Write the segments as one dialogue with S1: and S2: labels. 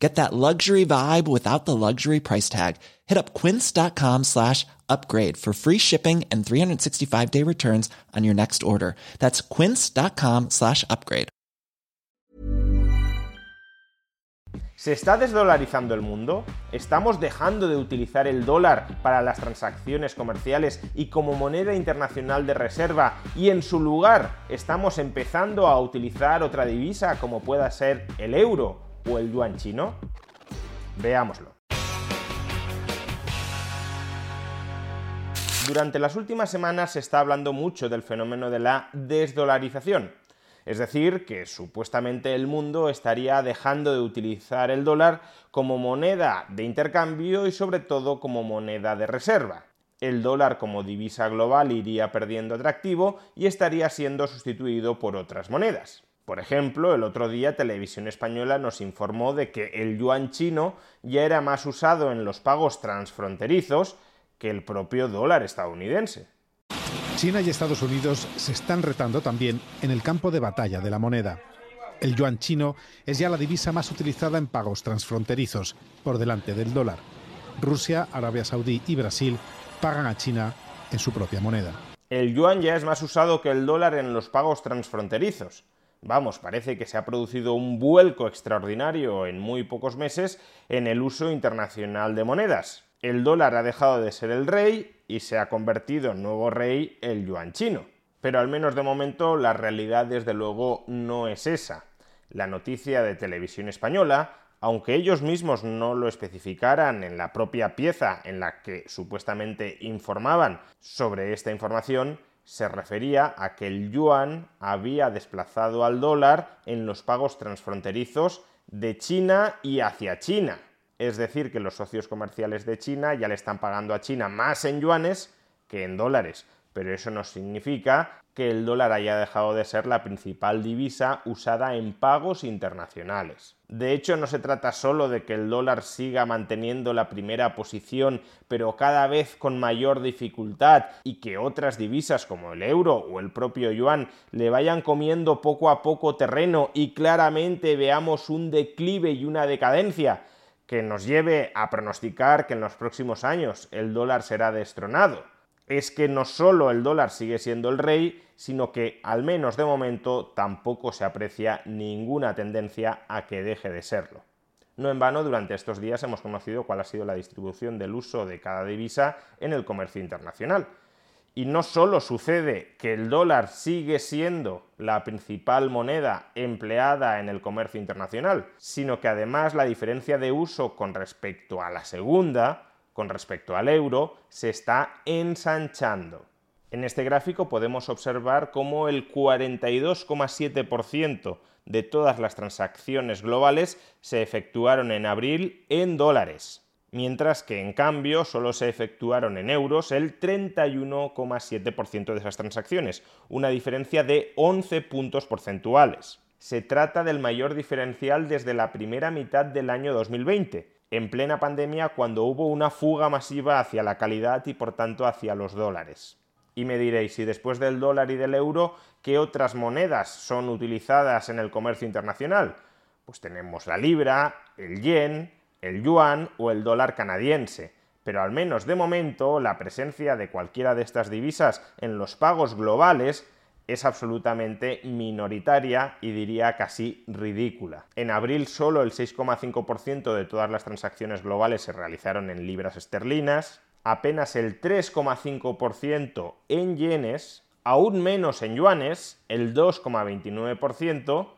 S1: Get that luxury vibe without the luxury price tag. Hit up quince.com slash upgrade for free shipping and 365 day returns on your next order. That's quince.com slash upgrade.
S2: ¿Se está desdolarizando el mundo? ¿Estamos dejando de utilizar el dólar para las transacciones comerciales y como moneda internacional de reserva y en su lugar estamos empezando a utilizar otra divisa como pueda ser el euro o el yuan chino? Veámoslo. Durante las últimas semanas se está hablando mucho del fenómeno de la desdolarización, es decir, que supuestamente el mundo estaría dejando de utilizar el dólar como moneda de intercambio y sobre todo como moneda de reserva. El dólar como divisa global iría perdiendo atractivo y estaría siendo sustituido por otras monedas. Por ejemplo, el otro día Televisión Española nos informó de que el yuan chino ya era más usado en los pagos transfronterizos que el propio dólar estadounidense.
S3: China y Estados Unidos se están retando también en el campo de batalla de la moneda. El yuan chino es ya la divisa más utilizada en pagos transfronterizos, por delante del dólar. Rusia, Arabia Saudí y Brasil pagan a China en su propia moneda.
S2: El yuan ya es más usado que el dólar en los pagos transfronterizos. Vamos, parece que se ha producido un vuelco extraordinario en muy pocos meses en el uso internacional de monedas. El dólar ha dejado de ser el rey y se ha convertido en nuevo rey el yuan chino. Pero al menos de momento la realidad desde luego no es esa. La noticia de televisión española, aunque ellos mismos no lo especificaran en la propia pieza en la que supuestamente informaban sobre esta información, se refería a que el yuan había desplazado al dólar en los pagos transfronterizos de China y hacia China. Es decir, que los socios comerciales de China ya le están pagando a China más en yuanes que en dólares, pero eso no significa que el dólar haya dejado de ser la principal divisa usada en pagos internacionales. De hecho, no se trata solo de que el dólar siga manteniendo la primera posición, pero cada vez con mayor dificultad, y que otras divisas como el euro o el propio yuan le vayan comiendo poco a poco terreno y claramente veamos un declive y una decadencia que nos lleve a pronosticar que en los próximos años el dólar será destronado es que no solo el dólar sigue siendo el rey, sino que, al menos de momento, tampoco se aprecia ninguna tendencia a que deje de serlo. No en vano, durante estos días hemos conocido cuál ha sido la distribución del uso de cada divisa en el comercio internacional. Y no solo sucede que el dólar sigue siendo la principal moneda empleada en el comercio internacional, sino que además la diferencia de uso con respecto a la segunda, con respecto al euro se está ensanchando. En este gráfico podemos observar cómo el 42,7% de todas las transacciones globales se efectuaron en abril en dólares, mientras que en cambio solo se efectuaron en euros el 31,7% de esas transacciones, una diferencia de 11 puntos porcentuales. Se trata del mayor diferencial desde la primera mitad del año 2020, en plena pandemia cuando hubo una fuga masiva hacia la calidad y por tanto hacia los dólares. Y me diréis, si después del dólar y del euro, ¿qué otras monedas son utilizadas en el comercio internacional? Pues tenemos la libra, el yen, el yuan o el dólar canadiense. Pero al menos de momento la presencia de cualquiera de estas divisas en los pagos globales es absolutamente minoritaria y diría casi ridícula. En abril solo el 6,5% de todas las transacciones globales se realizaron en libras esterlinas, apenas el 3,5% en yenes, aún menos en yuanes, el 2,29%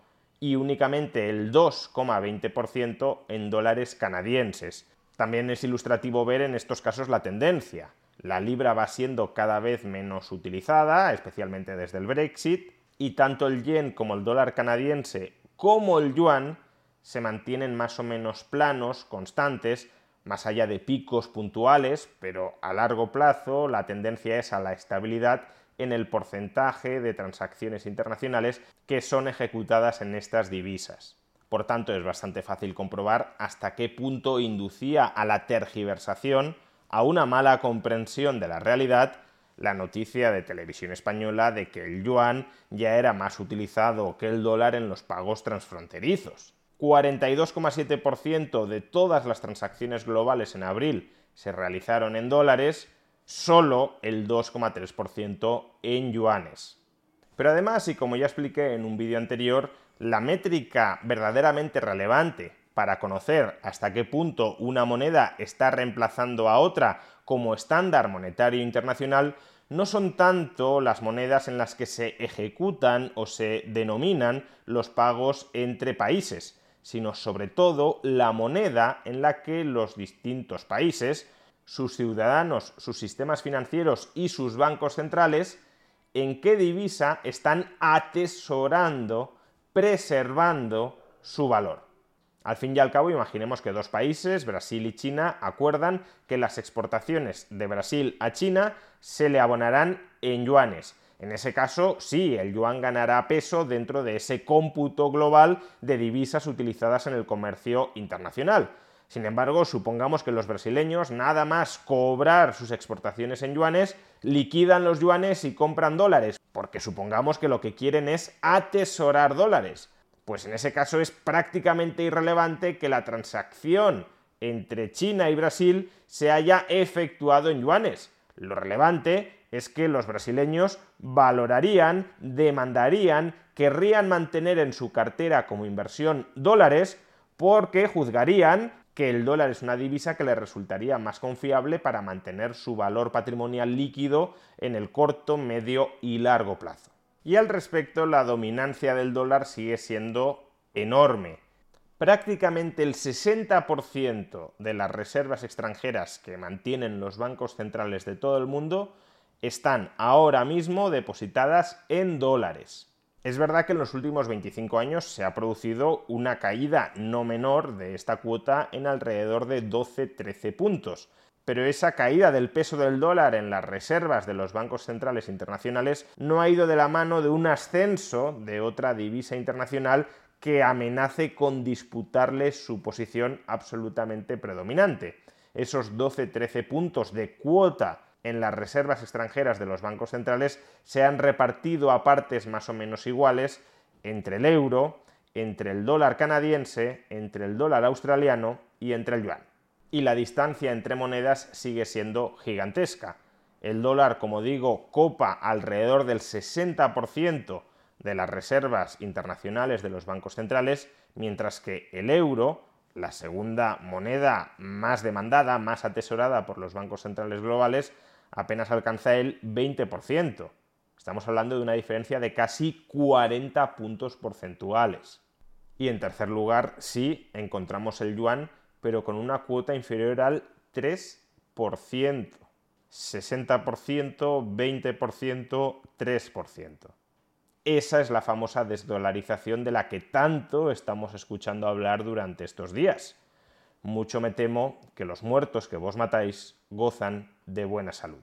S2: y únicamente el 2,20% en dólares canadienses. También es ilustrativo ver en estos casos la tendencia. La libra va siendo cada vez menos utilizada, especialmente desde el Brexit, y tanto el yen como el dólar canadiense como el yuan se mantienen más o menos planos, constantes, más allá de picos puntuales, pero a largo plazo la tendencia es a la estabilidad en el porcentaje de transacciones internacionales que son ejecutadas en estas divisas. Por tanto, es bastante fácil comprobar hasta qué punto inducía a la tergiversación, a una mala comprensión de la realidad, la noticia de televisión española de que el yuan ya era más utilizado que el dólar en los pagos transfronterizos. 42,7% de todas las transacciones globales en abril se realizaron en dólares, solo el 2,3% en yuanes. Pero además, y como ya expliqué en un vídeo anterior, la métrica verdaderamente relevante para conocer hasta qué punto una moneda está reemplazando a otra como estándar monetario internacional no son tanto las monedas en las que se ejecutan o se denominan los pagos entre países, sino sobre todo la moneda en la que los distintos países, sus ciudadanos, sus sistemas financieros y sus bancos centrales, en qué divisa están atesorando, preservando su valor. Al fin y al cabo, imaginemos que dos países, Brasil y China, acuerdan que las exportaciones de Brasil a China se le abonarán en yuanes en ese caso, sí, el yuan ganará peso dentro de ese cómputo global de divisas utilizadas en el comercio internacional. Sin embargo, supongamos que los brasileños, nada más cobrar sus exportaciones en yuanes, liquidan los yuanes y compran dólares, porque supongamos que lo que quieren es atesorar dólares. Pues en ese caso es prácticamente irrelevante que la transacción entre China y Brasil se haya efectuado en yuanes. Lo relevante es que los brasileños valorarían, demandarían, querrían mantener en su cartera como inversión dólares porque juzgarían que el dólar es una divisa que les resultaría más confiable para mantener su valor patrimonial líquido en el corto, medio y largo plazo. Y al respecto, la dominancia del dólar sigue siendo enorme. Prácticamente el 60% de las reservas extranjeras que mantienen los bancos centrales de todo el mundo están ahora mismo depositadas en dólares. Es verdad que en los últimos 25 años se ha producido una caída no menor de esta cuota en alrededor de 12-13 puntos, pero esa caída del peso del dólar en las reservas de los bancos centrales internacionales no ha ido de la mano de un ascenso de otra divisa internacional que amenace con disputarle su posición absolutamente predominante. Esos 12-13 puntos de cuota en las reservas extranjeras de los bancos centrales se han repartido a partes más o menos iguales entre el euro, entre el dólar canadiense, entre el dólar australiano y entre el yuan. Y la distancia entre monedas sigue siendo gigantesca. El dólar, como digo, copa alrededor del 60% de las reservas internacionales de los bancos centrales, mientras que el euro, la segunda moneda más demandada, más atesorada por los bancos centrales globales, apenas alcanza el 20%. Estamos hablando de una diferencia de casi 40 puntos porcentuales. Y en tercer lugar, sí encontramos el yuan, pero con una cuota inferior al 3%. 60%, 20%, 3%. Esa es la famosa desdolarización de la que tanto estamos escuchando hablar durante estos días. Mucho me temo que los muertos que vos matáis gozan de buena salud.